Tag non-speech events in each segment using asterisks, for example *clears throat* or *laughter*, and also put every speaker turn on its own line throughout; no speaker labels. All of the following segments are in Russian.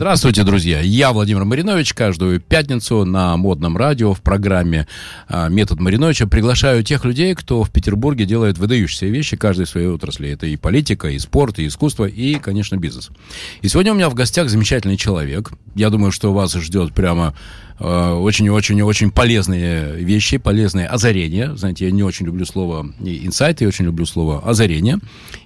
Здравствуйте, друзья. Я Владимир Маринович. Каждую пятницу на модном радио в программе а, «Метод Мариновича» приглашаю тех людей, кто в Петербурге делает выдающиеся вещи, каждой своей отрасли. Это и политика, и спорт, и искусство, и, конечно, бизнес. И сегодня у меня в гостях замечательный человек. Я думаю, что вас ждет прямо очень-очень-очень полезные вещи, полезные озарения. Знаете, я не очень люблю слово инсайт, я очень люблю слово озарение.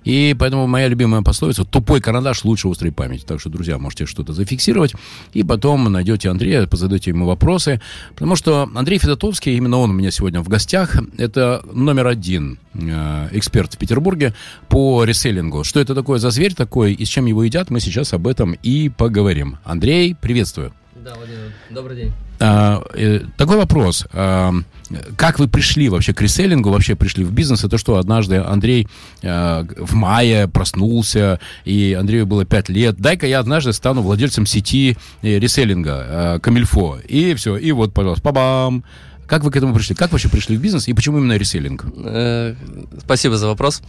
И поэтому моя любимая пословица «тупой карандаш лучше острой памяти». Так что, друзья, можете что-то зафиксировать. И потом найдете Андрея, позадаете ему вопросы. Потому что Андрей Федотовский, именно он у меня сегодня в гостях, это номер один э, эксперт в Петербурге по реселлингу. Что это такое за зверь такой и с чем его едят, мы сейчас об этом и поговорим. Андрей, приветствую.
Да, Владимир, добрый день.
А, э, такой вопрос. А, как вы пришли вообще к реселлингу, вообще пришли в бизнес? Это что, однажды Андрей а, в мае проснулся, и Андрею было 5 лет. Дай-ка я однажды стану владельцем сети э, реселлинга а, Камильфо. И все, и вот, пожалуйста, па-бам. Как вы к этому пришли? Как вообще пришли в бизнес и почему именно реселлинг?
Э, спасибо за вопрос.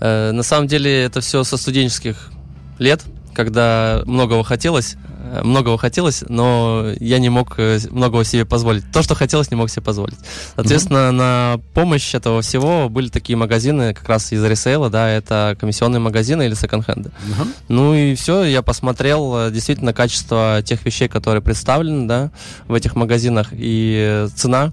Э, на самом деле это все со студенческих лет, когда многого хотелось, Э, многого хотелось, но я не мог э, многого себе позволить. То, что хотелось, не мог себе позволить. Соответственно, mm-hmm. на помощь этого всего были такие магазины, как раз из ресейла, да, это комиссионные магазины или секонд-хенды. Mm-hmm. Ну и все, я посмотрел э, действительно качество тех вещей, которые представлены, да, в этих магазинах, и цена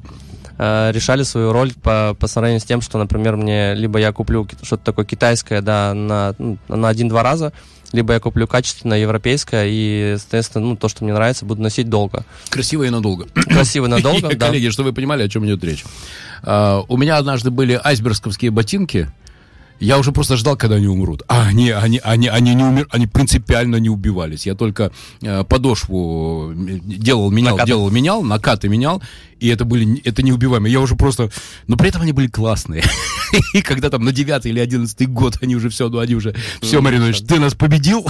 решали свою роль по, по сравнению с тем, что, например, мне либо я куплю что-то такое китайское, да, на, ну, на один-два раза, либо я куплю качественное, европейское, и, соответственно, ну, то, что мне нравится, буду носить долго.
Красиво и надолго.
Красиво и надолго, *laughs*
да. Коллеги, чтобы вы понимали, о чем идет речь. А, у меня однажды были айсберговские ботинки, я уже просто ждал, когда они умрут. А они, они, они, они не умер, они принципиально не убивались. Я только э, подошву делал, менял, накаты. делал, менял, накаты менял, и это были, это неубиваемые. Я уже просто, но при этом они были классные. *laughs* И когда там на девятый или одиннадцатый год они уже все, ну они уже, все, Маринович, ты нас победил.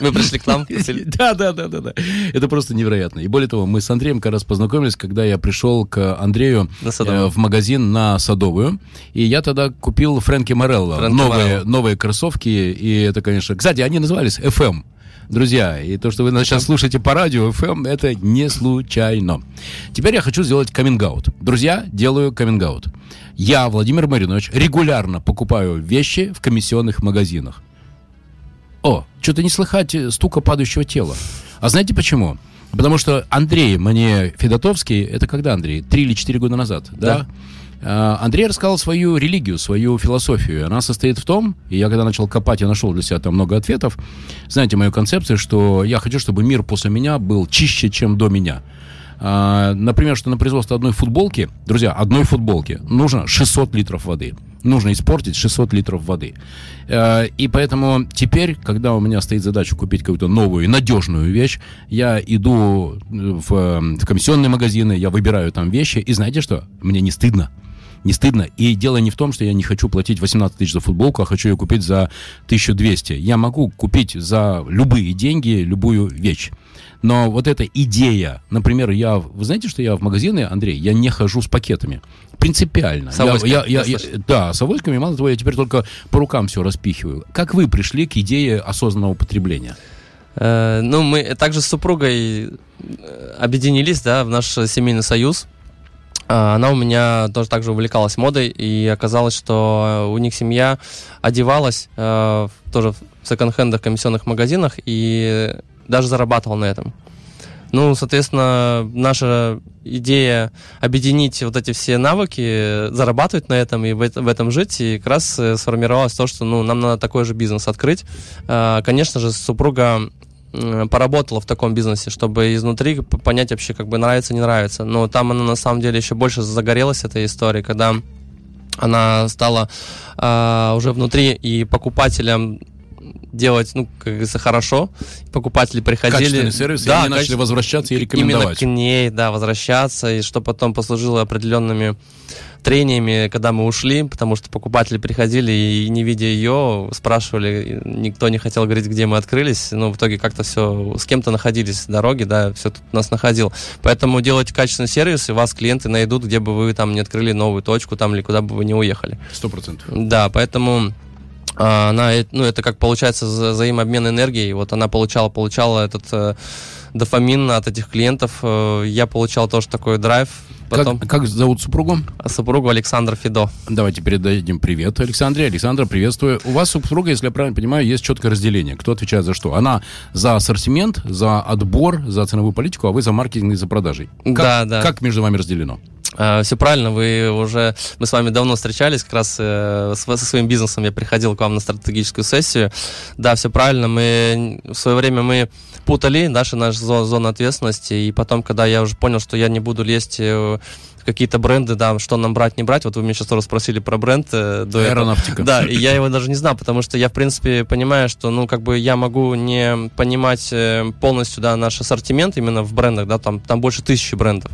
Мы пришли к нам. *laughs*
Да, да, да, да, да. Это просто невероятно. И более того, мы с Андреем как раз познакомились, когда я пришел к Андрею э, в магазин на Садовую. И я тогда купил Фрэнки Морелло. Новые, новые кроссовки. И это, конечно... Кстати, они назывались FM. Друзья, и то, что вы сейчас слушаете по радио FM, это не случайно. Теперь я хочу сделать каминг-аут. Друзья, делаю каминг-аут. Я, Владимир Маринович, регулярно покупаю вещи в комиссионных магазинах. О, что-то не слыхать стука падающего тела. А знаете почему? Потому что Андрей мне Федотовский, это когда, Андрей? Три или четыре года назад, да? да? А, Андрей рассказал свою религию, свою философию. Она состоит в том, и я когда начал копать, я нашел для себя там много ответов. Знаете, мою концепцию, что я хочу, чтобы мир после меня был чище, чем до меня. А, например, что на производство одной футболки, друзья, одной футболки нужно 600 литров воды. Нужно испортить 600 литров воды. А, и поэтому теперь, когда у меня стоит задача купить какую-то новую и надежную вещь, я иду в комиссионные магазины, я выбираю там вещи, и знаете что? Мне не стыдно не стыдно. И дело не в том, что я не хочу платить 18 тысяч за футболку, а хочу ее купить за 1200. Я могу купить за любые деньги любую вещь. Но вот эта идея, например, я, вы знаете, что я в магазины, Андрей, я не хожу с пакетами. Принципиально. С авоськами, я, я, я, я, да, с авоськами, мало того, я теперь только по рукам все распихиваю. Как вы пришли к идее осознанного потребления?
Э, ну, мы также с супругой э, объединились, да, в наш семейный союз. А, она у меня тоже также увлекалась модой, и оказалось, что у них семья одевалась э, тоже в секонд-хендах, комиссионных магазинах, и даже зарабатывала на этом. Ну, соответственно, наша идея объединить вот эти все навыки, зарабатывать на этом и в, в этом жить, и как раз э, сформировалось то, что ну, нам надо такой же бизнес открыть. А, конечно же, супруга поработала в таком бизнесе, чтобы изнутри понять вообще, как бы нравится, не нравится. Но там она на самом деле еще больше загорелась этой историей, когда она стала э, уже внутри и покупателям делать, ну, как говорится, хорошо. Покупатели приходили...
Качественный сервис, да, и они каче... начали возвращаться и рекомендовать.
Именно к ней, да, возвращаться, и что потом послужило определенными трениями, когда мы ушли, потому что покупатели приходили и, не видя ее, спрашивали, никто не хотел говорить, где мы открылись, но в итоге как-то все, с кем-то находились дороги, да, все тут нас находил. Поэтому делайте качественный сервис, и вас клиенты найдут, где бы вы там не открыли новую точку там или куда бы вы не уехали.
Сто процентов.
Да, поэтому она, ну, это как получается взаимообмен энергией. Вот она получала, получала этот э, дофамин от этих клиентов. Э, я получал тоже такой драйв.
Потом... Как, как зовут супругу?
Супругу Александр Фидо.
Давайте передадим привет Александре. Александра, приветствую. У вас супруга, если я правильно понимаю, есть четкое разделение. Кто отвечает за что? Она за ассортимент, за отбор, за ценовую политику, а вы за маркетинг и за продажей. Как,
да, да.
Как между вами разделено?
Uh, все правильно, вы уже, мы с вами давно встречались, как раз э, со своим бизнесом я приходил к вам на стратегическую сессию. Да, все правильно, мы в свое время мы путали наши наши зоны ответственности, и потом, когда я уже понял, что я не буду лезть э, какие-то бренды, да, что нам брать, не брать. Вот вы меня сейчас тоже спросили про бренд э,
до Аэронавтика.
Этого. Да, и я его даже не знал, потому что я, в принципе, понимаю, что, ну, как бы я могу не понимать э, полностью, да, наш ассортимент именно в брендах, да, там, там больше тысячи брендов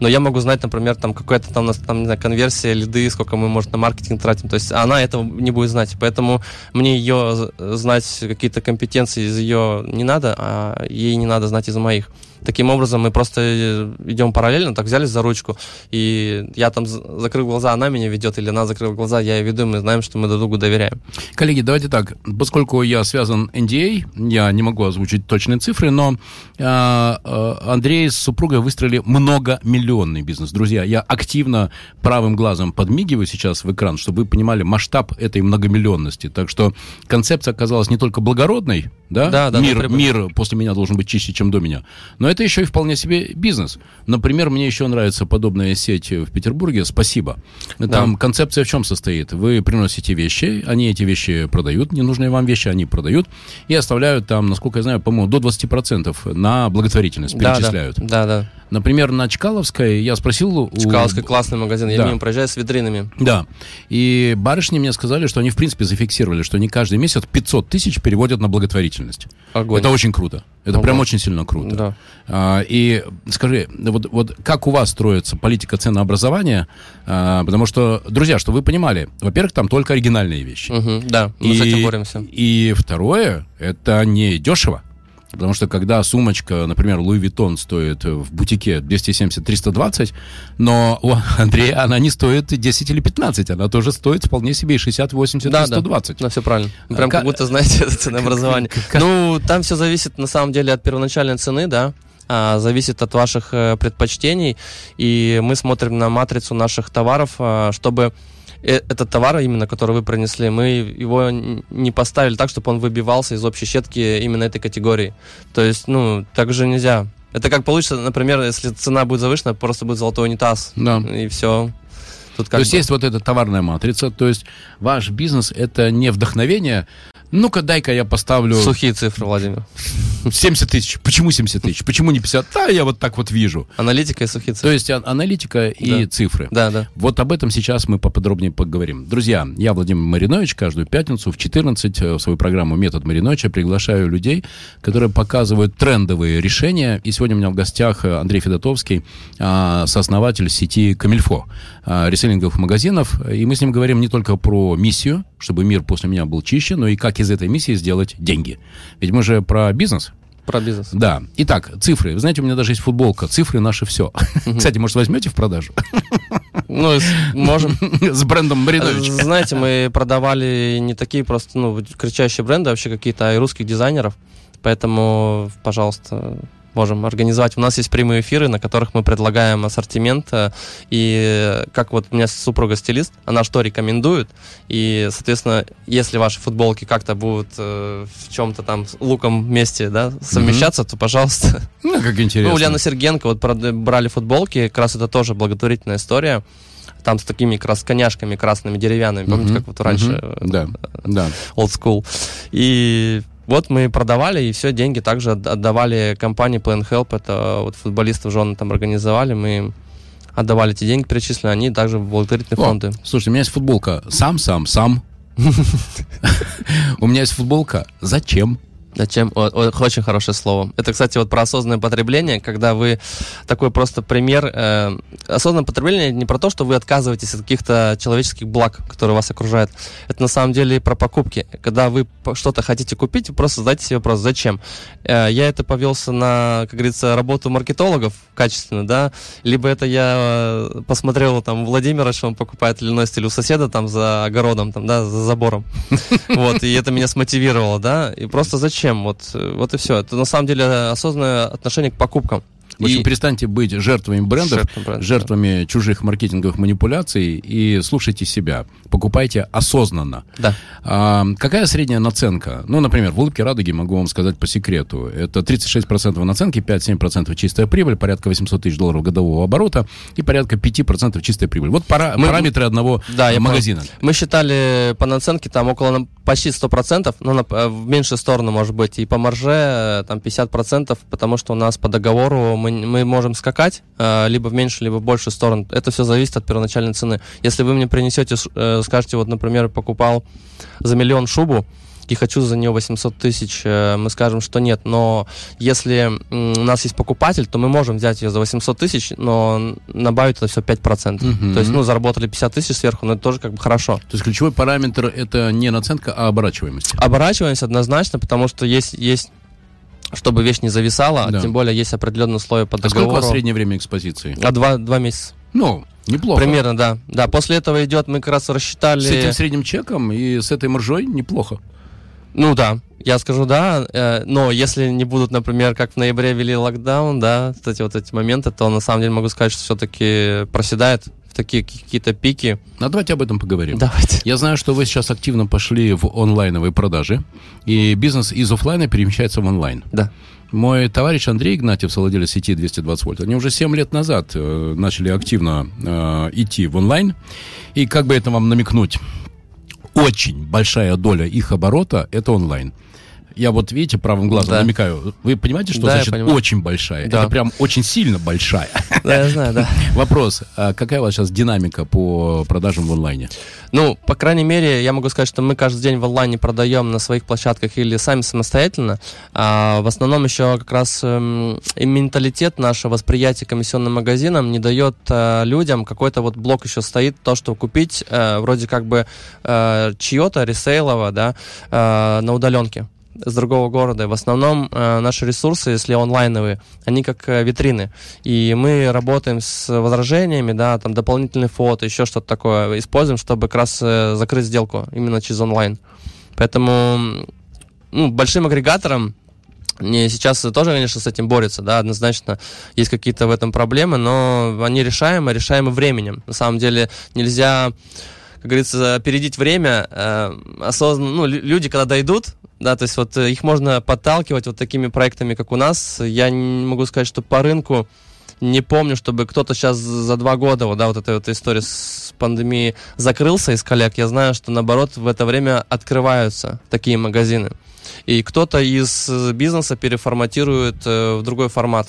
но я могу знать, например, там какая-то там нас там, не знаю, конверсия, лиды, сколько мы, может, на маркетинг тратим. То есть она этого не будет знать. Поэтому мне ее знать, какие-то компетенции из ее не надо, а ей не надо знать из моих. Таким образом, мы просто э, идем параллельно, так взялись за ручку, и я там закрыл глаза, она меня ведет, или она закрыла глаза, я ее веду, и мы знаем, что мы друг другу доверяем.
Коллеги, давайте так, поскольку я связан NDA, а, я не могу озвучить точные цифры, но э, э, Андрей с супругой выстроили многомиллионный бизнес. Друзья, я активно правым глазом подмигиваю сейчас в экран, чтобы вы понимали масштаб этой многомиллионности. Так что концепция оказалась не только благородной, да,
да, да
мир, мир после меня должен быть чище, чем до меня, но это еще и вполне себе бизнес. Например, мне еще нравится подобная сеть в Петербурге «Спасибо». Там да. концепция в чем состоит? Вы приносите вещи, они эти вещи продают, ненужные вам вещи они продают, и оставляют там, насколько я знаю, по-моему, до 20% на благотворительность, перечисляют.
Да, да. да.
Например, на Чкаловской я спросил...
Чкаловской у... классный магазин, я да. мимо проезжаю с витринами.
Да. И барышни мне сказали, что они, в принципе, зафиксировали, что они каждый месяц 500 тысяч переводят на благотворительность. Огонь. Это очень круто. Это Огонь. прям очень сильно круто.
Да.
А, и скажи, вот, вот как у вас строится политика ценообразования? А, потому что, друзья, что вы понимали, во-первых, там только оригинальные вещи.
Угу, да, мы и, с этим боремся.
И второе, это не дешево. Потому что когда сумочка, например, Louis Vuitton стоит в бутике 270-320, но у Андрея она не стоит 10 или 15, она тоже стоит вполне себе и 60, 80, да, 120.
Да, да, все правильно. Прям а, как будто, знаете, *laughs* это ценообразование. *laughs* Ну, там все зависит на самом деле от первоначальной цены, да, а, зависит от ваших э, предпочтений, и мы смотрим на матрицу наших товаров, а, чтобы Э, этот товар, именно который вы принесли, мы его не поставили так, чтобы он выбивался из общей щетки именно этой категории. То есть, ну, так же нельзя. Это как получится, например, если цена будет завышена, просто будет золотой унитаз.
Да.
И все.
Тут то есть бы... есть вот эта товарная матрица, то есть ваш бизнес это не вдохновение, ну-ка, дай-ка я поставлю...
Сухие цифры, Владимир.
70 тысяч. Почему 70 тысяч? Почему не 50? Да, я вот так вот вижу.
Аналитика и сухие цифры.
То есть а, аналитика и
да.
цифры.
Да, да.
Вот об этом сейчас мы поподробнее поговорим. Друзья, я Владимир Маринович. Каждую пятницу в 14 э, в свою программу «Метод Мариновича» приглашаю людей, которые показывают трендовые решения. И сегодня у меня в гостях э, Андрей Федотовский, а, сооснователь сети «Камильфо», а, реселлинговых магазинов. И мы с ним говорим не только про миссию, чтобы мир после меня был чище, но и как из этой миссии сделать деньги. Ведь мы же про бизнес.
Про бизнес.
Да. Итак, цифры. Вы знаете, у меня даже есть футболка. Цифры наши все. Кстати, может, возьмете в продажу?
Ну, можем. *laughs*
С брендом Маринович.
Знаете, мы продавали не такие просто, ну, кричащие бренды, а вообще какие-то, и русских дизайнеров. Поэтому, пожалуйста, можем организовать. У нас есть прямые эфиры, на которых мы предлагаем ассортимент. Э, и как вот у меня супруга стилист, она что рекомендует. И, соответственно, если ваши футболки как-то будут э, в чем-то там луком вместе да, совмещаться, mm-hmm. то, пожалуйста. *laughs*
Ну, как интересно.
Ну, Ульяна Сергенко вот брали футболки, как раз это тоже благотворительная история там с такими как раз коняшками красными деревянными, помните, uh-huh, как вот раньше?
Uh-huh, да, да.
Old school. И вот мы продавали, и все, деньги также отдавали компании Plan Help, это вот футболистов жены там организовали, мы отдавали эти деньги, перечислили, они также в благотворительные фонды.
Слушай, у меня есть футболка «Сам, сам, сам». *laughs* У меня есть футболка «Зачем?».
Зачем? О, о, очень хорошее слово. Это, кстати, вот про осознанное потребление, когда вы такой просто пример. Э, осознанное потребление не про то, что вы отказываетесь от каких-то человеческих благ, которые вас окружают. Это на самом деле про покупки. Когда вы что-то хотите купить, просто задайте себе вопрос, зачем? Э, я это повелся на, как говорится, работу маркетологов качественно, да, либо это я э, посмотрел там Владимира, что он покупает или носит, или у соседа там за огородом, там, да, за забором. *laughs* Вот, и это меня смотивировало, да, и просто зачем? Зачем? Вот, э, вот и все. Это на самом деле осознанное отношение к покупкам.
В общем, и... перестаньте быть жертвами брендов, бренд, жертвами да. чужих маркетинговых манипуляций и слушайте себя. Покупайте осознанно.
Да.
А, какая средняя наценка? Ну, например, в улыбке радуги могу вам сказать по секрету. Это 36% наценки, 5-7% чистая прибыль, порядка 800 тысяч долларов годового оборота и порядка 5% чистая прибыль. Вот пара, Мы... параметры одного да, магазина.
Мы считали по наценке там около почти 100%, но на, э, в меньшую сторону может быть. И по марже э, там 50%, потому что у нас по договору мы мы, можем скакать э, либо в меньшую, либо в большую сторону. Это все зависит от первоначальной цены. Если вы мне принесете, э, скажете, вот, например, покупал за миллион шубу, и хочу за нее 800 тысяч, э, мы скажем, что нет. Но если у нас есть покупатель, то мы можем взять ее за 800 тысяч, но набавить это все 5%. Угу. То есть, ну, заработали 50 тысяч сверху, но это тоже как бы хорошо.
То есть ключевой параметр это не наценка, а оборачиваемость.
Оборачиваемость однозначно, потому что есть, есть чтобы вещь не зависала, да. тем более есть определенные условия по договору. А
сколько у вас среднее время экспозиции?
А два, два месяца.
Ну, неплохо.
Примерно, да. Да, после этого идет, мы как раз рассчитали... С
этим средним чеком и с этой маржой неплохо.
Ну да, я скажу да, э, но если не будут, например, как в ноябре ввели локдаун, да, эти вот эти моменты, то на самом деле могу сказать, что все-таки проседает такие какие-то пики.
Ну, давайте об этом поговорим.
Давайте.
Я знаю, что вы сейчас активно пошли в онлайновые продажи, и бизнес из офлайна перемещается в онлайн.
Да.
Мой товарищ Андрей Игнатьев, совладелец сети 220 вольт, они уже 7 лет назад э, начали активно э, идти в онлайн. И как бы это вам намекнуть, очень большая доля их оборота это онлайн. Я вот, видите, правым глазом да. намекаю. Вы понимаете, что да, значит очень большая? Да. Это прям очень сильно большая.
Да, я знаю, да. *laughs*
Вопрос. А какая у вас сейчас динамика по продажам в онлайне?
Ну, по крайней мере, я могу сказать, что мы каждый день в онлайне продаем на своих площадках или сами самостоятельно. А в основном еще как раз эм, и менталитет, наше восприятие комиссионным магазином не дает э, людям какой-то вот блок еще стоит, то, что купить э, вроде как бы э, чье-то ресейлово, да, на удаленке с другого города. В основном э, наши ресурсы, если онлайновые, они как э, витрины. И мы работаем с возражениями, да, там дополнительные фото, еще что-то такое используем, чтобы как раз э, закрыть сделку именно через онлайн. Поэтому ну, большим агрегатором сейчас тоже, конечно, с этим борются, да, однозначно есть какие-то в этом проблемы, но они решаемы, решаемы временем. На самом деле нельзя, как говорится, опередить время. Э, осознанно, ну, люди, когда дойдут, да, то есть вот э, их можно подталкивать вот такими проектами, как у нас. Я не могу сказать, что по рынку не помню, чтобы кто-то сейчас за два года, вот, да, вот эта вот история с пандемией закрылся из коллег. Я знаю, что наоборот в это время открываются такие магазины. И кто-то из бизнеса переформатирует э, в другой формат.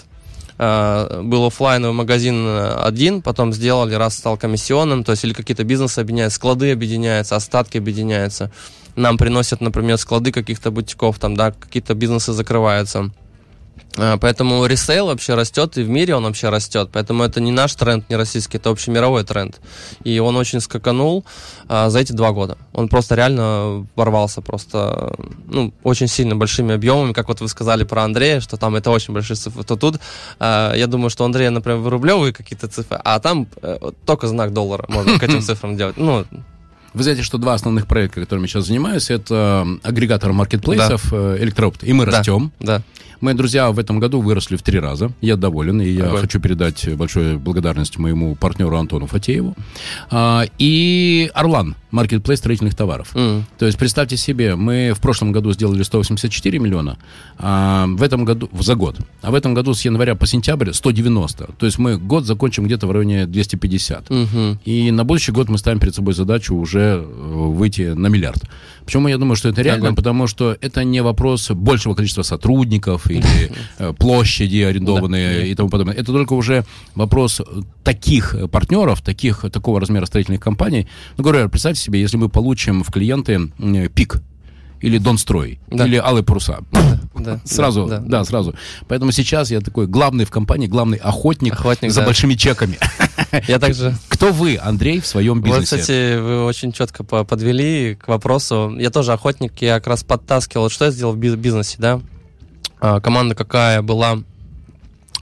Э, был офлайновый магазин один, потом сделали, раз стал комиссионным, то есть или какие-то бизнесы объединяются, склады объединяются, остатки объединяются нам приносят, например, склады каких-то бутиков, там, да, какие-то бизнесы закрываются. А, поэтому ресейл вообще растет, и в мире он вообще растет. Поэтому это не наш тренд, не российский, это общемировой тренд. И он очень скаканул а, за эти два года. Он просто реально ворвался просто, ну, очень сильно большими объемами, как вот вы сказали про Андрея, что там это очень большие цифры. То тут, а, я думаю, что Андрей, например, вырублевые какие-то цифры, а там а, только знак доллара можно к этим *laughs* цифрам делать. Ну,
вы знаете, что два основных проекта, которыми сейчас занимаюсь, это агрегатор маркетплейсов да. Э, Электроопт. И мы да. растем.
Да.
Мои друзья в этом году выросли в три раза. Я доволен, и я хочу передать большую благодарность моему партнеру Антону Фатееву. А, и Орлан, маркетплейс строительных товаров. Mm. То есть представьте себе, мы в прошлом году сделали 184 миллиона, а в этом году, за год. А в этом году с января по сентябрь 190. То есть мы год закончим где-то в районе 250. Mm-hmm. И на будущий год мы ставим перед собой задачу уже э, выйти на миллиард. Почему я думаю, что это реально? Ага. Потому что это не вопрос большего количества сотрудников или *laughs* э, площади арендованные и тому подобное. Это только уже вопрос таких партнеров, таких, такого размера строительных компаний. Ну, говорю, представьте себе, если мы получим в клиенты пик, или Донстрой, да. или Алые паруса. Да, *laughs* сразу, да, да, да, сразу. Поэтому сейчас я такой главный в компании, главный охотник, охотник за да. большими чеками. *laughs*
Я также...
Кто вы, Андрей, в своем бизнесе? Вот,
кстати, вы очень четко подвели к вопросу. Я тоже охотник, я как раз подтаскивал, что я сделал в бизнесе, да? А, команда какая была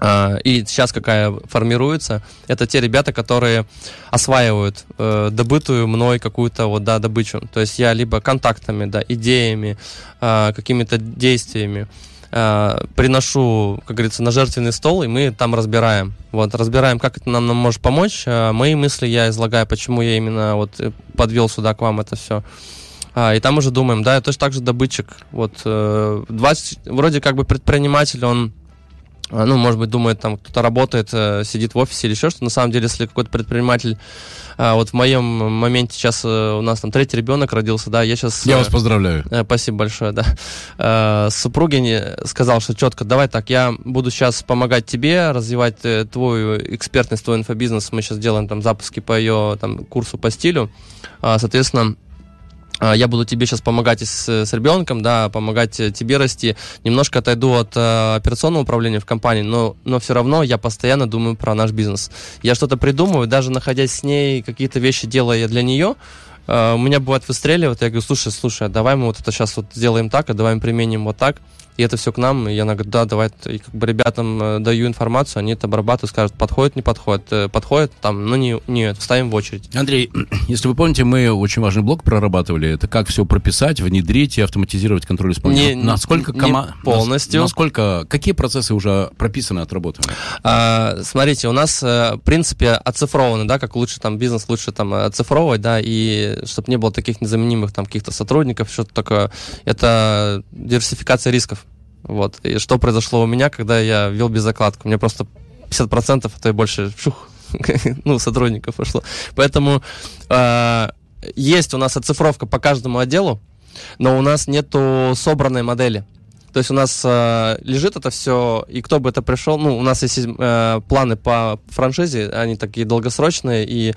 а, и сейчас какая формируется, это те ребята, которые осваивают э, добытую мной какую-то вот, да, добычу. То есть я либо контактами, да, идеями, э, какими-то действиями э, приношу, как говорится, на жертвенный стол, и мы там разбираем. Вот, разбираем, как это нам, нам может помочь. Э, мои мысли я излагаю, почему я именно вот подвел сюда к вам это все. А, и там уже думаем, да, я точно так же добытчик. Вот, э, 20, вроде как бы предприниматель, он а, ну, может быть, думает, там кто-то работает, э, сидит в офисе или еще что. На самом деле, если какой-то предприниматель, а, вот в моем моменте сейчас э, у нас там третий ребенок родился, да, я сейчас...
Я вас э, поздравляю.
Спасибо большое, да. Супруги сказал, что четко, давай так, я буду сейчас помогать тебе, развивать твою экспертность, твой инфобизнес. Мы сейчас делаем там запуски по ее там, курсу по стилю. А, соответственно, я буду тебе сейчас помогать с, с ребенком, да, помогать тебе расти. Немножко отойду от э, операционного управления в компании, но, но все равно я постоянно думаю про наш бизнес. Я что-то придумываю, даже находясь с ней, какие-то вещи делая для нее, э, у меня бывает выстреливает, я говорю, слушай, слушай, а давай мы вот это сейчас вот сделаем так, а давай мы применим вот так и это все к нам, и я говорю, да, давай, и как бы ребятам э, даю информацию, они это обрабатывают, скажут, подходит, не подходит, э, подходит, там, ну, не, нет, вставим в очередь.
Андрей, *clears throat* если вы помните, мы очень важный блок прорабатывали, это как все прописать, внедрить и автоматизировать контроль исполнения. Не, насколько
команда... Полностью.
Насколько, какие процессы уже прописаны, отработаны?
А, смотрите, у нас, э, в принципе, оцифрованы, да, как лучше там бизнес лучше там оцифровывать, да, и чтобы не было таких незаменимых там каких-то сотрудников, что-то такое, это диверсификация рисков. Вот. И что произошло у меня, когда я вел без закладку? Мне просто 50%, а то и больше, шух, *laughs* ну, сотрудников пошло. Поэтому э, есть у нас оцифровка по каждому отделу, но у нас нету собранной модели. То есть у нас э, лежит это все, и кто бы это пришел, ну, у нас есть э, планы по франшизе, они такие долгосрочные, и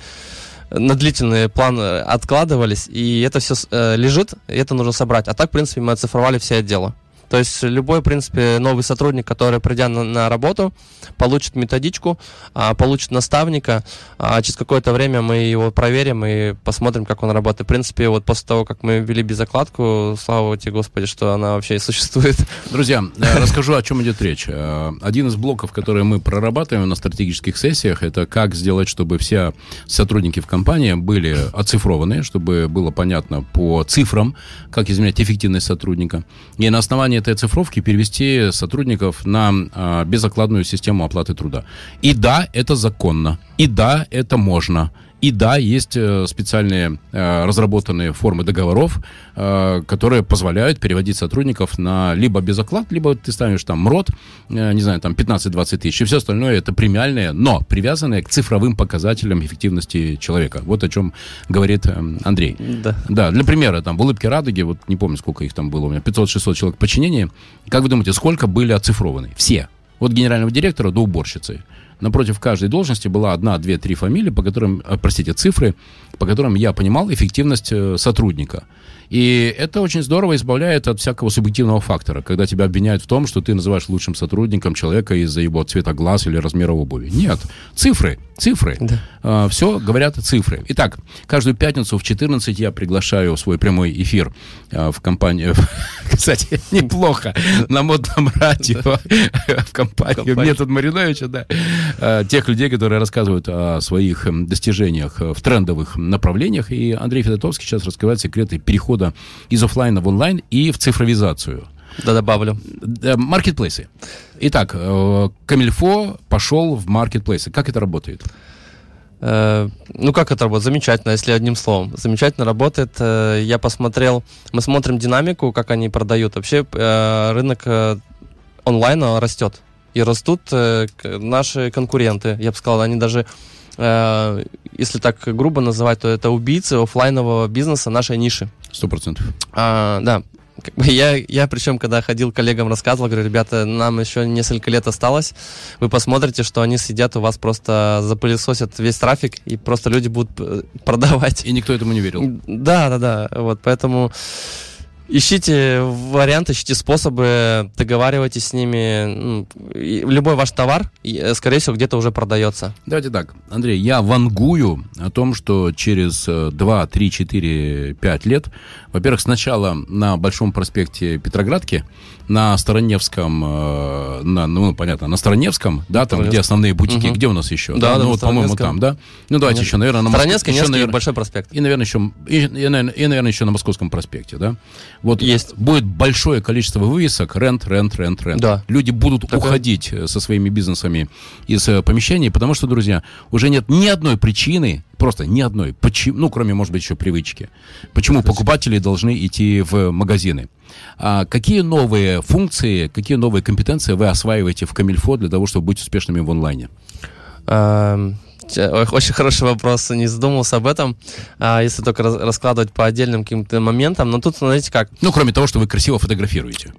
на длительные планы откладывались, и это все э, лежит, и это нужно собрать. А так, в принципе, мы оцифровали все отделы. То есть любой, в принципе, новый сотрудник, который, придя на, на работу, получит методичку, а, получит наставника, а через какое-то время мы его проверим и посмотрим, как он работает. В принципе, вот после того, как мы ввели безокладку, слава тебе, Господи, что она вообще существует.
Друзья, э, расскажу, о чем идет речь. Э, один из блоков, которые мы прорабатываем на стратегических сессиях, это как сделать, чтобы все сотрудники в компании были оцифрованы, чтобы было понятно по цифрам, как изменять эффективность сотрудника. И на основании этой цифровки перевести сотрудников на а, безокладную систему оплаты труда. И да, это законно. И да, это можно. И да, есть э, специальные э, разработанные формы договоров, э, которые позволяют переводить сотрудников на либо безоклад, либо ты ставишь там МРОД, не знаю, там 15-20 тысяч, и все остальное это премиальные, но привязанные к цифровым показателям эффективности человека. Вот о чем говорит Андрей. Да. Да, для примера, там в «Улыбке радуги», вот не помню, сколько их там было у меня, 500-600 человек подчинения. Как вы думаете, сколько были оцифрованы? Все. От генерального директора до уборщицы напротив каждой должности была одна, две, три фамилии, по которым, э, простите, цифры, по которым я понимал эффективность э, сотрудника. И это очень здорово избавляет от всякого субъективного фактора, когда тебя обвиняют в том, что ты называешь лучшим сотрудником человека из-за его цвета глаз или размера обуви. Нет, цифры, цифры. Да. А, все говорят цифры. Итак, каждую пятницу в 14 я приглашаю свой прямой эфир а, в компанию, *laughs* кстати, неплохо, на модном радио, в компанию Метод Мариновича, да, а, тех людей, которые рассказывают о своих достижениях в трендовых направлениях. И Андрей Федотовский сейчас раскрывает секреты перехода перехода из офлайна в онлайн и в цифровизацию.
Да, добавлю.
Маркетплейсы. Итак, э, Камильфо пошел в маркетплейсы. Как это работает?
Э, ну, как это работает? Замечательно, если одним словом. Замечательно работает. Э, я посмотрел, мы смотрим динамику, как они продают. Вообще рынок онлайна растет. И растут наши конкуренты. Я бы сказал, они даже если так грубо называть, то это убийцы офлайнового бизнеса нашей ниши.
Сто процентов.
А, да. Я, я причем, когда ходил коллегам, рассказывал, говорю, ребята, нам еще несколько лет осталось, вы посмотрите, что они сидят у вас просто запылесосят весь трафик, и просто люди будут э, продавать.
И никто этому не верил.
Да, да, да, вот, поэтому... ищите варианты, ищите способы, договаривайтесь с ними. Любой ваш товар, э, скорее всего, где-то уже продается.
Давайте так, Андрей, я вангую о том, что через 2, 3, 4, 5 лет, во-первых, сначала на Большом проспекте Петроградки, на Староневском, э, на, ну, понятно, на Староневском, да, там, где основные бутики, угу. где у нас еще?
Да, да, да
ну, вот, по-моему, там, да? Ну, давайте Конечно. еще, наверное, на
Староневский, еще, наверное, Большой проспект.
И, наверное, еще, и, и, наверное, еще на Московском проспекте, да? Вот
Есть.
будет большое количество вывесок, рент, рент, рент, рент.
Да.
Люди будут Такое... уходить э, со своими бизнесами из э, помещений, потому что, друзья, уже нет ни одной причины, просто ни одной, почему, ну, кроме, может быть, еще привычки, почему покупатели должны идти в магазины. А какие новые функции, какие новые компетенции вы осваиваете в Камильфо для того, чтобы быть успешными в онлайне?
Эм, очень хороший вопрос, не задумывался об этом, а, если только раскладывать по отдельным каким-то моментам. Но тут, знаете как...
Ну, кроме того, что вы красиво фотографируете.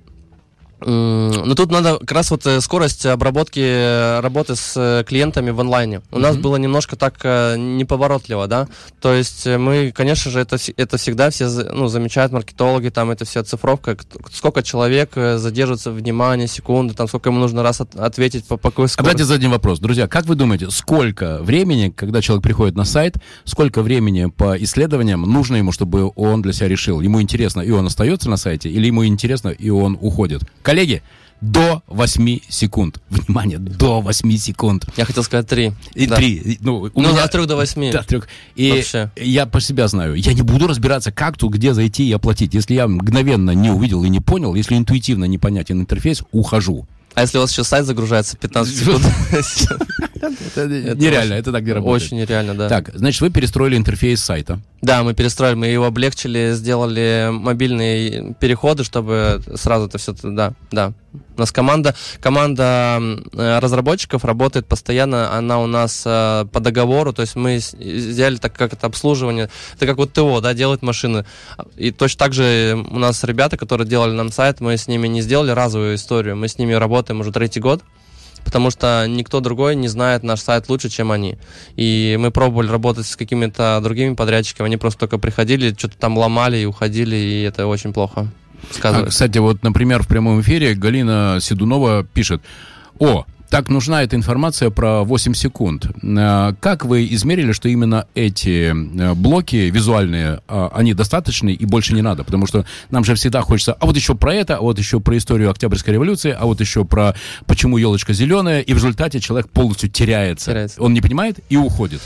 Ну, тут надо как раз вот э, скорость обработки э, работы с э, клиентами в онлайне. У mm-hmm. нас было немножко так неповоротливо, да. То есть мы, конечно же, это, это всегда все ну, замечают маркетологи, там это вся цифровка, сколько человек задерживается внимание, секунды, там сколько ему нужно раз от, ответить по, по какой
скорости. Давайте зададим вопрос. Друзья, как вы думаете, сколько времени, когда человек приходит на сайт, сколько времени по исследованиям нужно ему, чтобы он для себя решил? Ему интересно, и он остается на сайте, или ему интересно, и он уходит? Коллеги, до 8 секунд. *laughs* Внимание, до 8 секунд.
Я хотел сказать 3.
И да. 3.
Ну, у ну меня... от 3 до 8.
Да, 3. И Вообще. я по себя знаю. Я не буду разбираться, как тут, где зайти и оплатить. Если я мгновенно не увидел и не понял, если интуитивно непонятен интерфейс, ухожу.
А если у вас еще сайт загружается 15 секунд?
Нереально, это так не работает.
Очень нереально, да.
Так, значит, вы перестроили интерфейс сайта.
Да, мы перестроили, мы его облегчили, сделали мобильные переходы, чтобы сразу это все, да, да. У нас команда, команда э, разработчиков работает постоянно, она у нас э, по договору, то есть мы сделали так как это обслуживание, это как вот ТО, да, делают машины. И точно так же у нас ребята, которые делали нам сайт, мы с ними не сделали разовую историю, мы с ними работаем уже третий год потому что никто другой не знает наш сайт лучше, чем они. И мы пробовали работать с какими-то другими подрядчиками, они просто только приходили, что-то там ломали и уходили, и это очень плохо.
А, кстати, вот, например, в прямом эфире Галина Седунова пишет, о, так нужна эта информация про 8 секунд. Э, как вы измерили, что именно эти э, блоки визуальные, а, они достаточны и больше не надо? Потому что нам же всегда хочется, а вот еще про это, а вот еще про историю Октябрьской революции, а вот еще про почему елочка зеленая, и в результате человек полностью теряется. теряется. Он не понимает и уходит.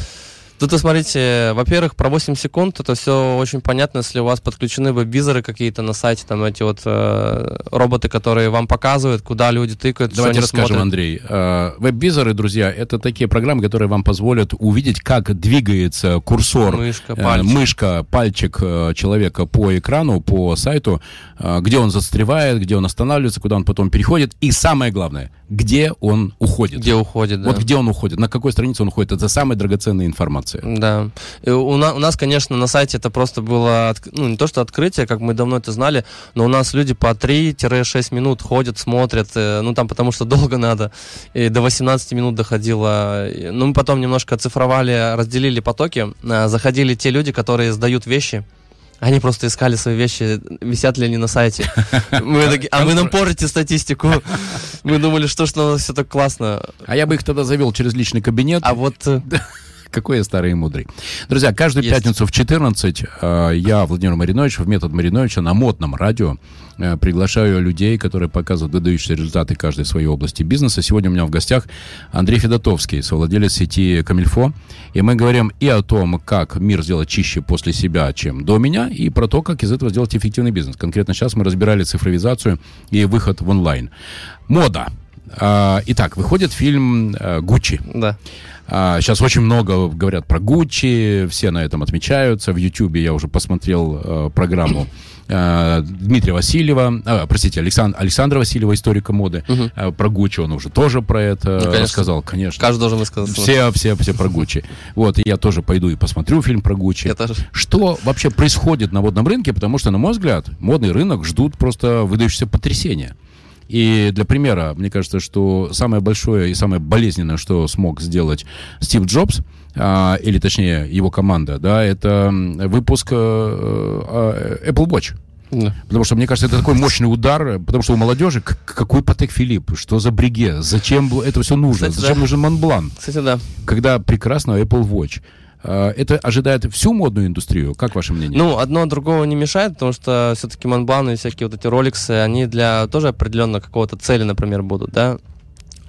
Тут, смотрите, во-первых, про 8 секунд это все очень понятно, если у вас подключены веб-визоры какие-то на сайте, там эти вот э, роботы, которые вам показывают, куда люди тыкают.
Давайте расскажем, смотрят. Андрей. Э, веб-визоры, друзья, это такие программы, которые вам позволят увидеть, как двигается курсор,
мышка, э, пальчик,
э, мышка, пальчик э, человека по экрану, по сайту, э, где он застревает, где он останавливается, куда он потом переходит, и самое главное, где он уходит.
Где уходит,
да. Вот где он уходит, на какой странице он уходит. Это самая драгоценная информация.
Да. И у, на, у нас, конечно, на сайте это просто было, ну, не то что открытие, как мы давно это знали, но у нас люди по 3-6 минут ходят, смотрят, э, ну, там потому что долго надо. И до 18 минут доходило. Ну, мы потом немножко оцифровали, разделили потоки. Э, заходили те люди, которые сдают вещи, они просто искали свои вещи, висят ли они на сайте. *laughs* Мы такие, а вы нам порите статистику. Мы думали, что ж у нас все так классно.
А я бы их тогда завел через личный кабинет.
А вот э, *laughs*
какой я старый и мудрый. Друзья, каждую Есть. пятницу в 14 э, я, Владимир Маринович, в метод Мариновича на модном радио э, приглашаю людей, которые показывают выдающиеся результаты каждой своей области бизнеса. Сегодня у меня в гостях Андрей Федотовский, совладелец сети Камильфо. И мы говорим и о том, как мир сделать чище после себя, чем до меня, и про то, как из этого сделать эффективный бизнес. Конкретно сейчас мы разбирали цифровизацию и выход в онлайн. Мода. А, итак, выходит фильм э, «Гуччи».
Да.
А, сейчас очень много говорят про Гуччи, все на этом отмечаются. В Ютьюбе я уже посмотрел э, программу э, Дмитрия Васильева, э, простите, Александр, Александра Васильева, историка моды. Угу. Про Гуччи он уже тоже про это ну, конечно. рассказал, конечно.
Каждый должен высказать.
Все, все, все про Гуччи. Вот, и я тоже пойду и посмотрю фильм про Гуччи.
Я тоже.
Что вообще происходит на модном рынке, потому что, на мой взгляд, модный рынок ждут просто выдающиеся потрясения. И для примера, мне кажется, что самое большое и самое болезненное, что смог сделать Стив Джобс, а, или точнее его команда, да, это выпуск а, Apple Watch. Да. Потому что, мне кажется, это такой мощный удар, потому что у молодежи какой Патек Филипп, что за бриге, зачем это все нужно, Кстати, зачем да. нужен Монблан?
Кстати, да.
Когда прекрасно Apple Watch. А, это ожидает всю модную индустрию? Как ваше мнение?
Ну, одно другого не мешает, потому что все-таки Монблан и всякие вот эти роликсы, они для тоже определенно какого-то цели, например, будут, да?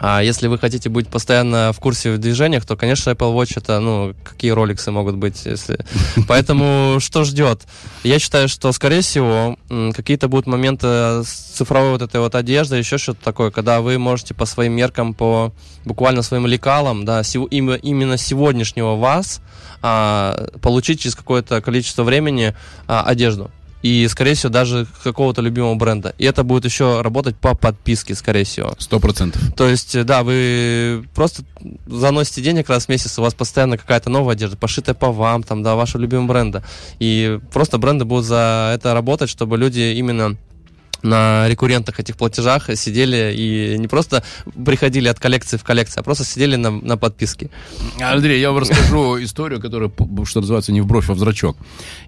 А если вы хотите быть постоянно в курсе в движениях, то, конечно, Apple Watch это, ну, какие роликсы могут быть, если... *laughs* Поэтому что ждет? Я считаю, что, скорее всего, какие-то будут моменты с цифровой вот этой вот одежды, еще что-то такое, когда вы можете по своим меркам, по буквально своим лекалам, да, именно сегодняшнего вас а, получить через какое-то количество времени а, одежду и, скорее всего, даже какого-то любимого бренда. И это будет еще работать по подписке, скорее всего.
Сто процентов.
То есть, да, вы просто заносите денег раз в месяц, у вас постоянно какая-то новая одежда, пошитая по вам, там, да, вашего любимого бренда. И просто бренды будут за это работать, чтобы люди именно на рекуррентных этих платежах сидели и не просто приходили от коллекции в коллекцию, а просто сидели на, на подписке.
Андрей, я вам расскажу историю, которая, что называется, не в бровь, а в зрачок.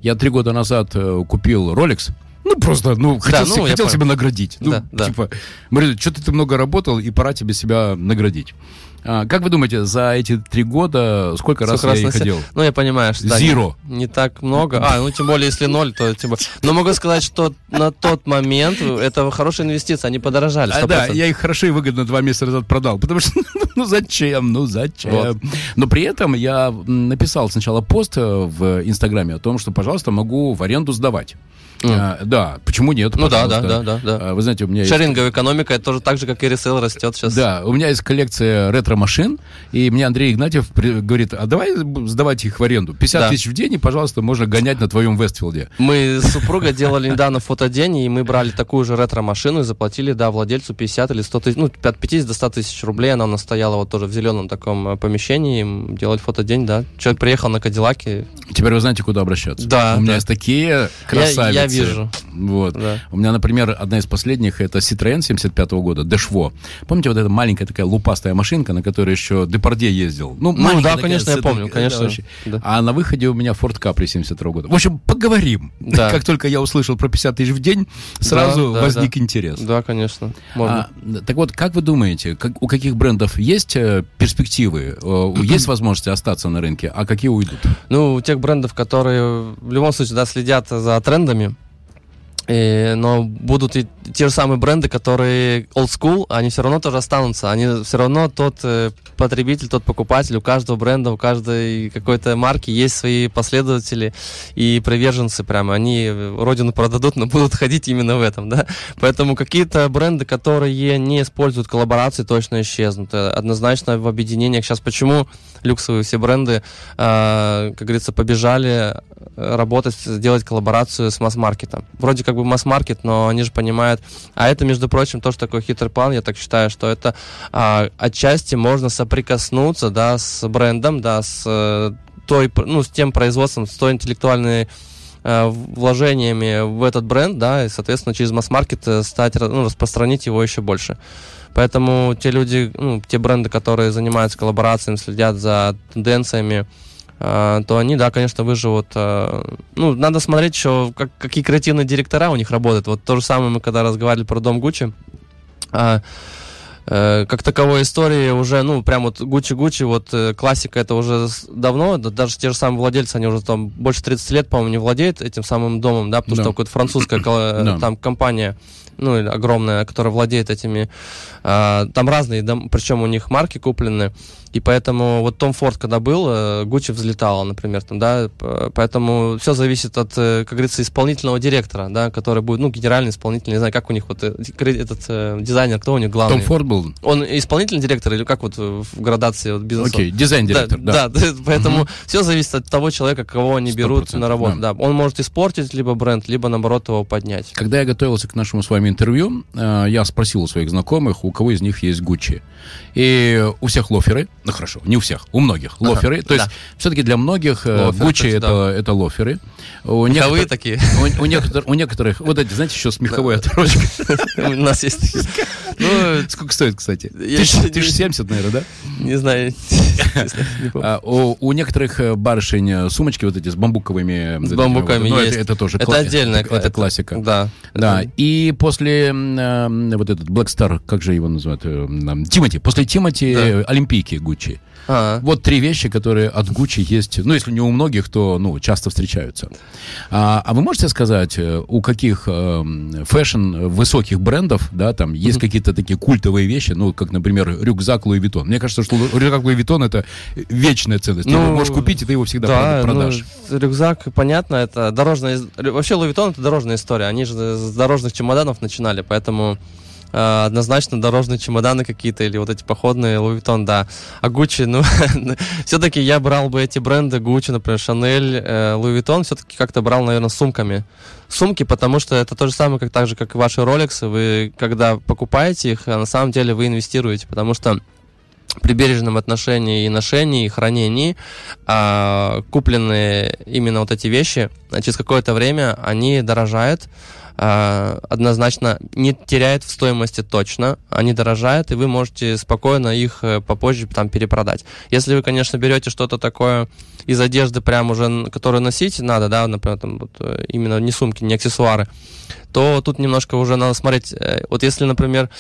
Я три года назад э, купил Rolex, ну, просто, ну, хотел, да, ну, хотел себя наградить. Ну, да, типа, да. что-то ты много работал, и пора тебе себя наградить. А, как вы думаете, за эти три года сколько раз я и ходил?
Ну, я понимаю, что
Zero.
Да, не, не так много. А, ну, тем более, если ноль, то типа... Но могу сказать, что на тот момент это хорошая инвестиция, они подорожали. 100%. А,
да, я их хорошо и выгодно два месяца назад продал, потому что, *laughs* ну, зачем, ну, зачем? Вот. Но при этом я написал сначала пост э, в Инстаграме о том, что, пожалуйста, могу в аренду сдавать. Mm. А, да, почему нет?
Ну да, да, да, да, да.
Вы знаете, у меня
Шеринговая есть... экономика, это тоже так же, как и ресейл растет сейчас.
Да, у меня есть коллекция ретро-машин, и мне Андрей Игнатьев при... говорит, а давай сдавать их в аренду. 50 да. тысяч в день, и, пожалуйста, можно гонять на твоем Вестфилде.
Мы с супругой делали недавно фотодень, и мы брали такую же ретро-машину и заплатили, да, владельцу 50 или 100 тысяч, ну, от 50 до 100 тысяч рублей. Она у нас стояла вот тоже в зеленом таком э, помещении, делали фотодень, да. Человек приехал на Кадиллаке.
Теперь вы знаете, куда обращаться.
Да.
У меня да. есть такие красавицы.
Я, я вижу.
Вот. Да. У меня, например, одна из последних это Citroёn 75 -го года, Дешво. Помните, вот эта маленькая такая лупастая машинка, на которой еще Депардье ездил?
Ну, ну да, конечно, я помню, конечно.
Да, А на выходе у меня Ford Capri 72 года. В общем, поговорим. Да. *laughs* Как только я услышал про 50 тысяч в день, сразу да, возник
да.
интерес.
Да, конечно. Можно.
А, так вот, как вы думаете, как, у каких брендов есть э, перспективы, э, есть *clears throat* возможность остаться на рынке, а какие уйдут?
Ну, у тех брендов, которые в любом случае да, следят за трендами, и, но будут и те же самые бренды, которые old school, они все равно тоже останутся. Они все равно тот э, потребитель, тот покупатель, у каждого бренда, у каждой какой-то марки есть свои последователи и приверженцы прямо. Они родину продадут, но будут ходить именно в этом, да. Поэтому какие-то бренды, которые не используют коллаборации, точно исчезнут. Э, однозначно в объединениях сейчас почему люксовые все бренды, э, как говорится, побежали работать, делать коллаборацию с масс-маркетом. Вроде как бы масс-маркет, но они же понимают. А это, между прочим, тоже такой хитрый план, я так считаю, что это а, отчасти можно соприкоснуться, да, с брендом, да, с э, той, ну, с тем производством, с той интеллектуальной э, вложениями в этот бренд, да, и, соответственно, через масс-маркет э, стать, ну, распространить его еще больше. Поэтому те люди, ну, те бренды, которые занимаются коллаборациями, следят за тенденциями, то они, да, конечно, выживут. А, ну, надо смотреть еще, как, какие креативные директора у них работают. Вот то же самое мы когда разговаривали про дом Гуччи. А, э, как таковой истории уже, ну, прям вот Гуччи-Гуччи, вот э, классика это уже давно, даже те же самые владельцы, они уже там больше 30 лет, по-моему, не владеют этим самым домом, да, потому да. что какая-то французская там компания ну, огромная, которая владеет этими. А, там разные, причем у них марки куплены. И поэтому вот Том Форд, когда был, э, Гуччи взлетала, например, там, да, поэтому все зависит от, э, как говорится, исполнительного директора, да, который будет, ну, генеральный исполнитель, не знаю, как у них вот э, этот дизайнер, кто у них главный?
Том Форд был?
Он исполнительный директор или как вот в градации вот, бизнеса?
Окей, okay, дизайн-директор,
да. Да, *laughs* да поэтому uh-huh. все зависит от того человека, кого они берут на работу, да. да. Он может испортить либо бренд, либо, наоборот, его поднять.
Когда я готовился к нашему с вами интервью, я спросил у своих знакомых, у кого из них есть Гуччи. И у всех лоферы – Ну хорошо, не у всех, у многих. Лоферы. Ага, То есть да. все-таки для многих Гуччи это, да. это лоферы.
У меховые такие.
У, у, некотор, у некоторых, вот эти, знаете, еще с меховой оторочкой. *laughs*
У нас есть такие.
Ну, сколько стоит, кстати? Тысяч семьдесят, наверное, да?
Не знаю. *laughs*
А, у некоторых э, барышень э, сумочки вот эти с бамбуковыми.
С бамбуками ну, есть.
Это тоже
Это отдельная
Это классика.
Да.
Да. И после э, вот этот Black Star, как же его называют? Тимати. После Тимати Олимпийки Гуччи. А-а. Вот три вещи, которые от Гуччи есть, ну, если не у многих, то, ну, часто встречаются. А, а вы можете сказать, э, у каких э, фэшн высоких брендов, да, там есть mm-hmm. какие-то такие культовые вещи, ну, как, например, рюкзак Луи Виттон. Мне кажется, что рюкзак Луи Виттон это вечная ценность. Ну, ты его можешь купить, и ты его всегда да, продашь.
Ну, рюкзак, понятно, это дорожная... Вообще Луи Виттон это дорожная история. Они же с дорожных чемоданов начинали, поэтому Э, однозначно дорожные чемоданы какие-то или вот эти походные Louis Vuitton, да. А Gucci, ну, *laughs* все-таки я брал бы эти бренды Gucci, например, Chanel, э, Louis Vuitton, все-таки как-то брал, наверное, сумками. Сумки, потому что это то же самое, как так же, как и ваши Rolex. Вы, когда покупаете их, на самом деле вы инвестируете, потому что при бережном отношении и ношении, и хранении, а, купленные именно вот эти вещи, через какое-то время они дорожают, а, однозначно не теряет в стоимости точно, они дорожают, и вы можете спокойно их э, попозже там перепродать. Если вы, конечно, берете что-то такое из одежды, прям уже, которую носить надо, да, например, там вот, э, именно не сумки, не аксессуары, то тут немножко уже надо смотреть. Э, вот если, например,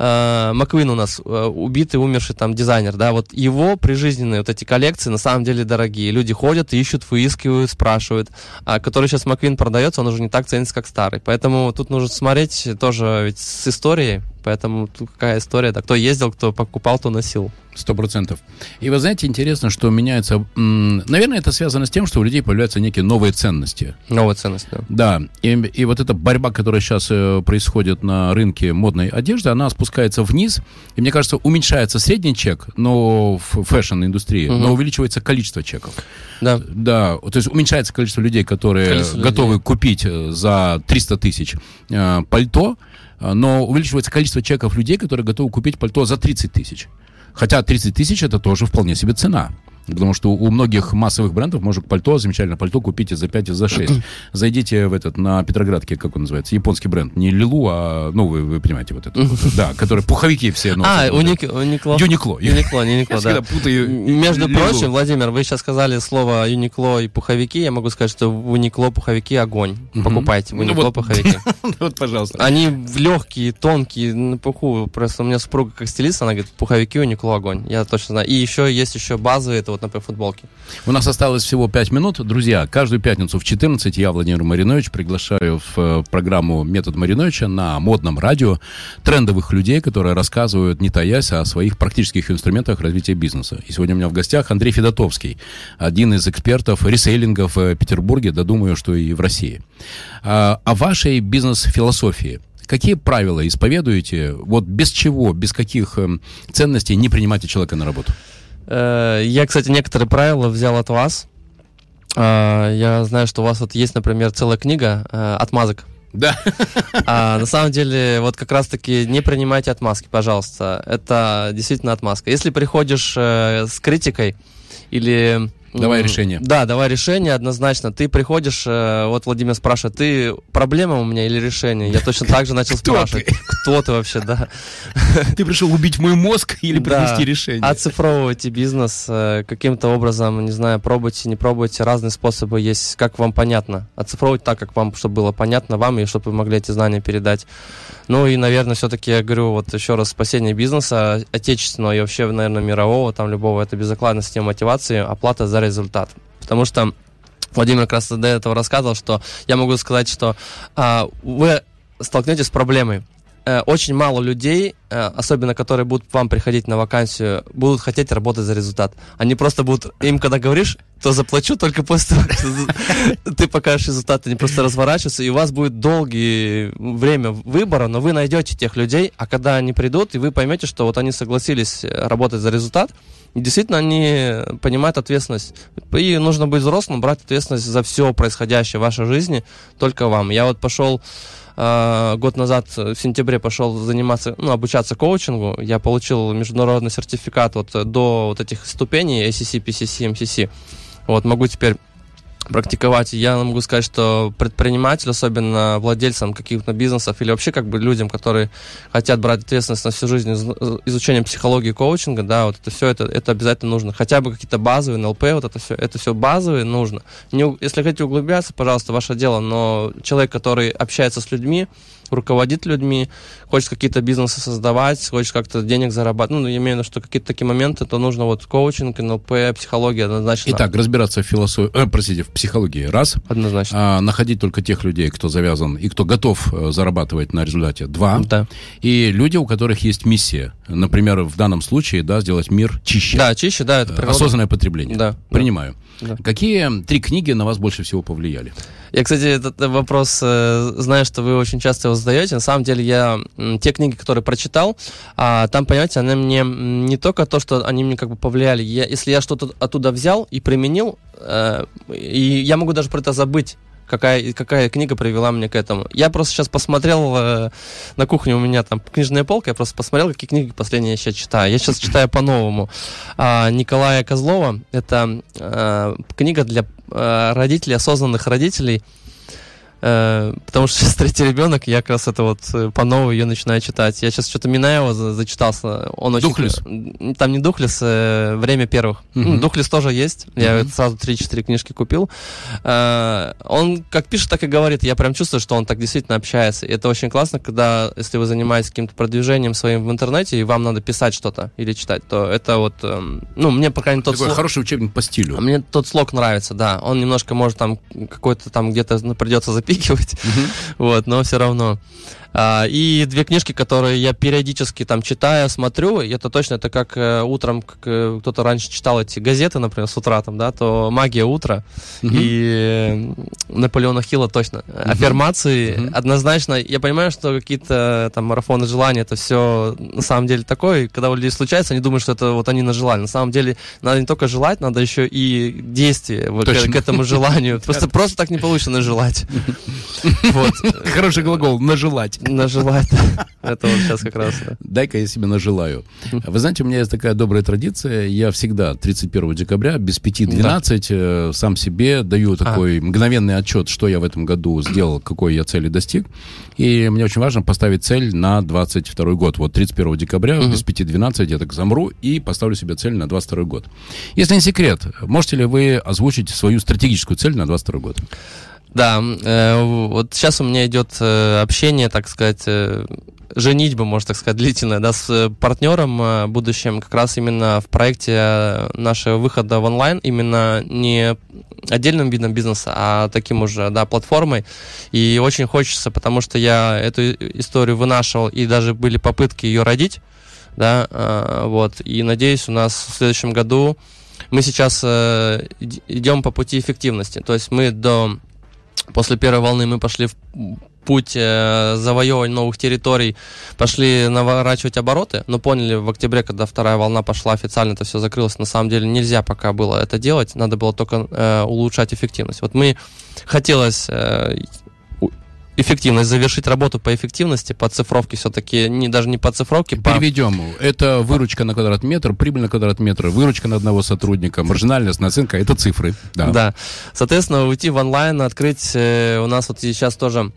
э, Маквин у нас, э, убитый, умерший там дизайнер, да, вот его прижизненные вот эти коллекции на самом деле дорогие. Люди ходят, ищут, выискивают, спрашивают. А который сейчас Маквин продается, он уже не так ценится, как старый. Поэтому тут нужно смотреть тоже ведь с историей. Поэтому тут какая история, да, кто ездил, кто покупал, то носил.
Сто процентов. И вы знаете, интересно, что меняется... Наверное, это связано с тем, что у людей появляются некие новые ценности.
Новые ценности, да.
Да. И, и вот эта борьба, которая сейчас э, происходит на рынке модной одежды, она спускается вниз. И мне кажется, уменьшается средний чек, но в fashion-индустрии, угу. но увеличивается количество чеков.
Да.
Да. То есть уменьшается количество людей, которые количество готовы людей. купить э, за 300 тысяч э, пальто, но увеличивается количество чеков людей, которые готовы купить пальто за 30 тысяч. Хотя 30 тысяч это тоже вполне себе цена. Потому что у многих массовых брендов можно пальто, замечательное пальто купить и за 5, и за 6. *clears throat* Зайдите в этот, на Петроградке, как он называется, японский бренд. Не Лилу, а, ну, вы, вы понимаете, вот это. *laughs* Да, которые пуховики все
носят. А, Уникло. *laughs*
Юникло.
Юникло, Юникло, да. путаю Между прочим, Владимир, вы сейчас сказали слово Юникло и пуховики. Я могу сказать, что в Уникло пуховики огонь. Покупайте в ну Уникло пуховики. *laughs*
Вот, пожалуйста.
Они легкие, тонкие, на пуху. Просто у меня супруга как стилист, она говорит, пуховики Уникло огонь. Я точно знаю. И еще есть еще базовые, это вот, например, футболки.
У нас осталось всего 5 минут. Друзья, каждую пятницу в 14 я, Владимир Маринович, приглашаю в э, программу «Метод Мариновича» на модном радио трендовых людей, которые рассказывают, не таясь, о своих практических инструментах развития бизнеса. И сегодня у меня в гостях Андрей Федотовский, один из экспертов ресейлинга в Петербурге, да думаю, что и в России. А, о вашей бизнес-философии – Какие правила исповедуете? Вот без чего, без каких эм, ценностей не принимаете человека на работу?
Э, я, кстати, некоторые правила взял от вас. Э, я знаю, что у вас вот есть, например, целая книга э, отмазок.
Да.
А на самом деле, вот как раз-таки не принимайте отмазки, пожалуйста. Это действительно отмазка. Если приходишь с критикой или
Давай решение.
Да, давай решение, однозначно. Ты приходишь, э, вот Владимир спрашивает, ты проблема у меня или решение? Я точно так же начал *laughs* спрашивать. Кто ты вообще, да? *laughs*
Ты пришел убить мой мозг или принести решение?
Оцифровывайте бизнес э, каким-то образом, не знаю, пробуйте, не пробуйте, разные способы есть, как вам понятно. Оцифровывать так, как вам, чтобы было понятно вам, и чтобы вы могли эти знания передать. Ну и, наверное, все-таки я говорю вот еще раз, спасение бизнеса, отечественного и вообще, наверное, мирового, там любого, это безокладная система мотивации, оплата за результат. Потому что Владимир как раз до этого рассказывал, что я могу сказать, что а, вы столкнетесь с проблемой. Э, очень мало людей, э, особенно которые будут к вам приходить на вакансию, будут хотеть работать за результат. Они просто будут, им когда говоришь, то заплачу только после того, как *laughs* ты покажешь результаты, не просто разворачиваться, и у вас будет долгое время выбора, но вы найдете тех людей, а когда они придут, и вы поймете, что вот они согласились работать за результат, и действительно они понимают ответственность. И нужно быть взрослым, брать ответственность за все происходящее в вашей жизни только вам. Я вот пошел э, год назад, в сентябре, пошел заниматься, ну, обучаться коучингу. Я получил международный сертификат вот до вот этих ступеней ACC, PCC, MCC. Вот могу теперь практиковать. Я могу сказать, что предприниматель, особенно владельцам каких-то бизнесов или вообще как бы людям, которые хотят брать ответственность на всю жизнь изучением психологии коучинга, да, вот это все, это, это обязательно нужно. Хотя бы какие-то базовые, НЛП, вот это все, это все базовые нужно. Не, если хотите углубляться, пожалуйста, ваше дело, но человек, который общается с людьми, руководит людьми, хочет какие-то бизнесы создавать, хочет как-то денег зарабатывать. Ну, я имею в виду, что какие-то такие моменты, то нужно вот коучинг, НЛП, психология однозначно.
Итак, разбираться в философии, э, простите, в психологии, раз.
Однозначно.
А, находить только тех людей, кто завязан и кто готов э, зарабатывать на результате, два.
Да.
И люди, у которых есть миссия. Например, в данном случае, да, сделать мир чище.
Да, чище, да. Это
природа. Осознанное потребление.
Да.
Принимаю. Да. Какие три книги на вас больше всего повлияли?
Я, кстати, этот вопрос э, знаю, что вы очень часто его задаете. На самом деле, я те книги, которые прочитал, а, там, понимаете, они мне не только то, что они мне как бы повлияли. Я, если я что-то оттуда взял и применил, э, и я могу даже про это забыть какая, какая книга привела меня к этому. Я просто сейчас посмотрел э, на кухне у меня там книжная полка, я просто посмотрел, какие книги последние я сейчас читаю. Я сейчас читаю по-новому. А, Николая Козлова, это э, книга для э, родителей, осознанных родителей, Э, потому что *laughs* сейчас третий ребенок, я как раз это вот э, по новой ее начинаю читать. Я сейчас что-то Минаева зачитался. Он очень...
Духлес?
Там не Духлес, э, Время первых. Угу. Ну, Духлес тоже есть. Угу. Я сразу 3-4 книжки купил. Он как пишет, так и говорит. Я прям чувствую, что он так действительно общается. И это очень классно, когда, если вы занимаетесь каким-то продвижением своим в интернете, и вам надо писать что-то или читать, то это вот... Эм, ну, мне, по крайней мере, тот
Такой слог... хороший учебник по стилю.
А мне тот слог нравится, да. Он немножко может там какой-то там где-то ну, придется записать запикивать, mm-hmm. вот, но все равно. А, и две книжки, которые я периодически там читаю, смотрю, и это точно, это как э, утром, как кто-то раньше читал эти газеты, например, с утра там, да, то «Магия утра» mm-hmm. и э, Наполеона Хилла точно. Mm-hmm. Аффирмации mm-hmm. однозначно, я понимаю, что какие-то там марафоны желания, это все на самом деле такое, когда у людей случается, они думают, что это вот они нажелали. На самом деле надо не только желать, надо еще и действие вот, к, к этому желанию. *laughs* Просто, просто так не получится нажелать.
Хороший глагол «нажелать».
Нажелать. *laughs* Это вот сейчас как раз.
Дай-ка я себе нажелаю. Вы знаете, у меня есть такая добрая традиция. Я всегда 31 декабря без 5-12 э, сам себе даю такой мгновенный отчет, что я в этом году сделал, какой я цели достиг. И мне очень важно поставить цель на 22 год. Вот 31 декабря без 5-12 я так замру и поставлю себе цель на 22 год. Если не секрет, можете ли вы озвучить свою стратегическую цель на 22 год?
Да, э, вот сейчас у меня идет э, общение, так сказать, э, женитьба, можно так сказать, длительная, да, с партнером э, будущим, как раз именно в проекте нашего выхода в онлайн, именно не отдельным видом бизнеса, а таким уже, да, платформой. И очень хочется, потому что я эту историю вынашивал, и даже были попытки ее родить, да, э, вот, и надеюсь, у нас в следующем году мы сейчас э, идем по пути эффективности, то есть мы до После первой волны мы пошли в путь э, завоевывания новых территорий, пошли наворачивать обороты, но поняли в октябре, когда вторая волна пошла, официально это все закрылось, на самом деле нельзя пока было это делать, надо было только э, улучшать эффективность. Вот мы хотелось э, эффективность, завершить работу по эффективности, по цифровке все-таки, не, даже не по цифровке.
Переведем. По... Это выручка на квадрат метр, прибыль на квадрат метр, выручка на одного сотрудника, маржинальность, наценка, это цифры. Да.
да. Соответственно, уйти в онлайн, открыть э, у нас вот сейчас тоже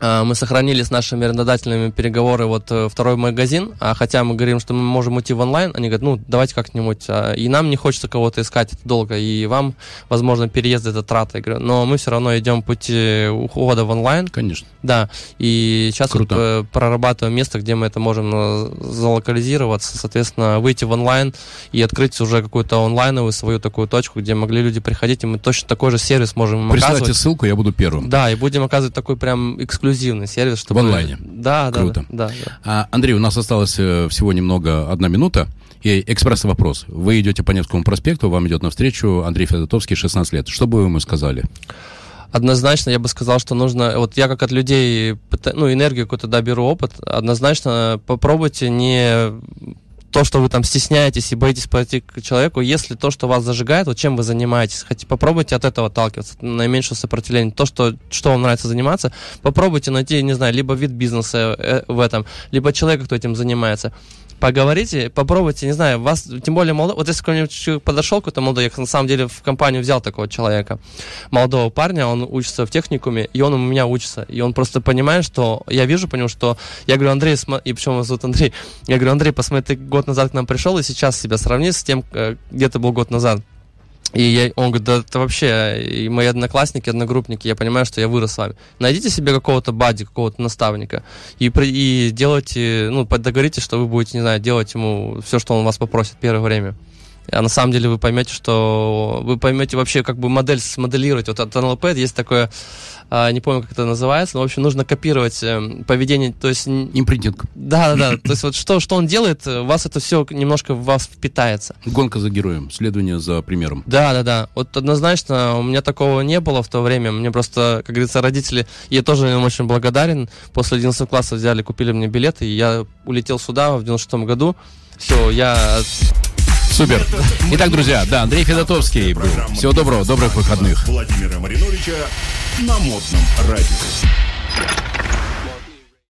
мы сохранили с нашими арендодателями переговоры, вот э, второй магазин, а хотя мы говорим, что мы можем уйти в онлайн, они говорят, ну, давайте как-нибудь, а, и нам не хочется кого-то искать, это долго, и вам, возможно, переезд это говорю, но мы все равно идем пути ухода в онлайн.
Конечно.
Да, и сейчас Круто. вот э, прорабатываем место, где мы это можем э, залокализироваться, соответственно, выйти в онлайн и открыть уже какую-то онлайновую свою такую точку, где могли люди приходить, и мы точно такой же сервис можем
Присылайте оказывать. ссылку, я буду первым.
Да, и будем оказывать такой прям эксклюзив эксклюзивный сервис, чтобы...
В онлайне.
Да,
Круто.
да. да, да.
А, Андрей, у нас осталось э, всего немного, одна минута. И экспресс-вопрос. Вы идете по Невскому проспекту, вам идет навстречу Андрей Федотовский, 16 лет. Что бы вы ему сказали?
Однозначно я бы сказал, что нужно, вот я как от людей, ну, энергию какую-то, да, беру опыт, однозначно попробуйте не то, что вы там стесняетесь и боитесь подойти к человеку, если то, что вас зажигает, вот чем вы занимаетесь, хотите, попробуйте от этого отталкиваться, наименьшее сопротивление, то, что, что вам нравится заниматься, попробуйте найти, не знаю, либо вид бизнеса э, в этом, либо человека, кто этим занимается. Поговорите, попробуйте, не знаю, вас, тем более молодой, вот если ко мне подошел какой-то молодой, я на самом деле в компанию взял такого человека, молодого парня, он учится в техникуме, и он у меня учится, и он просто понимает, что я вижу по нему, что я говорю, Андрей, и почему его зовут Андрей, я говорю, Андрей, посмотри, ты год назад к нам пришел, и сейчас себя сравни с тем, э, где ты был год назад. И я, он говорит, да это вообще, и мои одноклассники, одногруппники, я понимаю, что я вырос с вами. Найдите себе какого-то бади, какого-то наставника, и, и делайте, ну, договоритесь, что вы будете, не знаю, делать ему все, что он вас попросит первое время. А на самом деле вы поймете, что вы поймете вообще, как бы модель смоделировать. Вот от НЛП есть такое не помню, как это называется, но, в общем, нужно копировать э, поведение, то есть...
Импринтинг.
Да, да, да, то есть вот что, что он делает, у вас это все немножко в вас впитается.
Гонка за героем, следование за примером.
Да, да, да, вот однозначно у меня такого не было в то время, мне просто, как говорится, родители, я тоже им очень благодарен, после 11 класса взяли, купили мне билеты, и я улетел сюда в 96 году, все, я
Супер. Итак, друзья, да, Андрей Федотовский был. Всего доброго, добрых выходных. Владимира Мариновича на модном радио.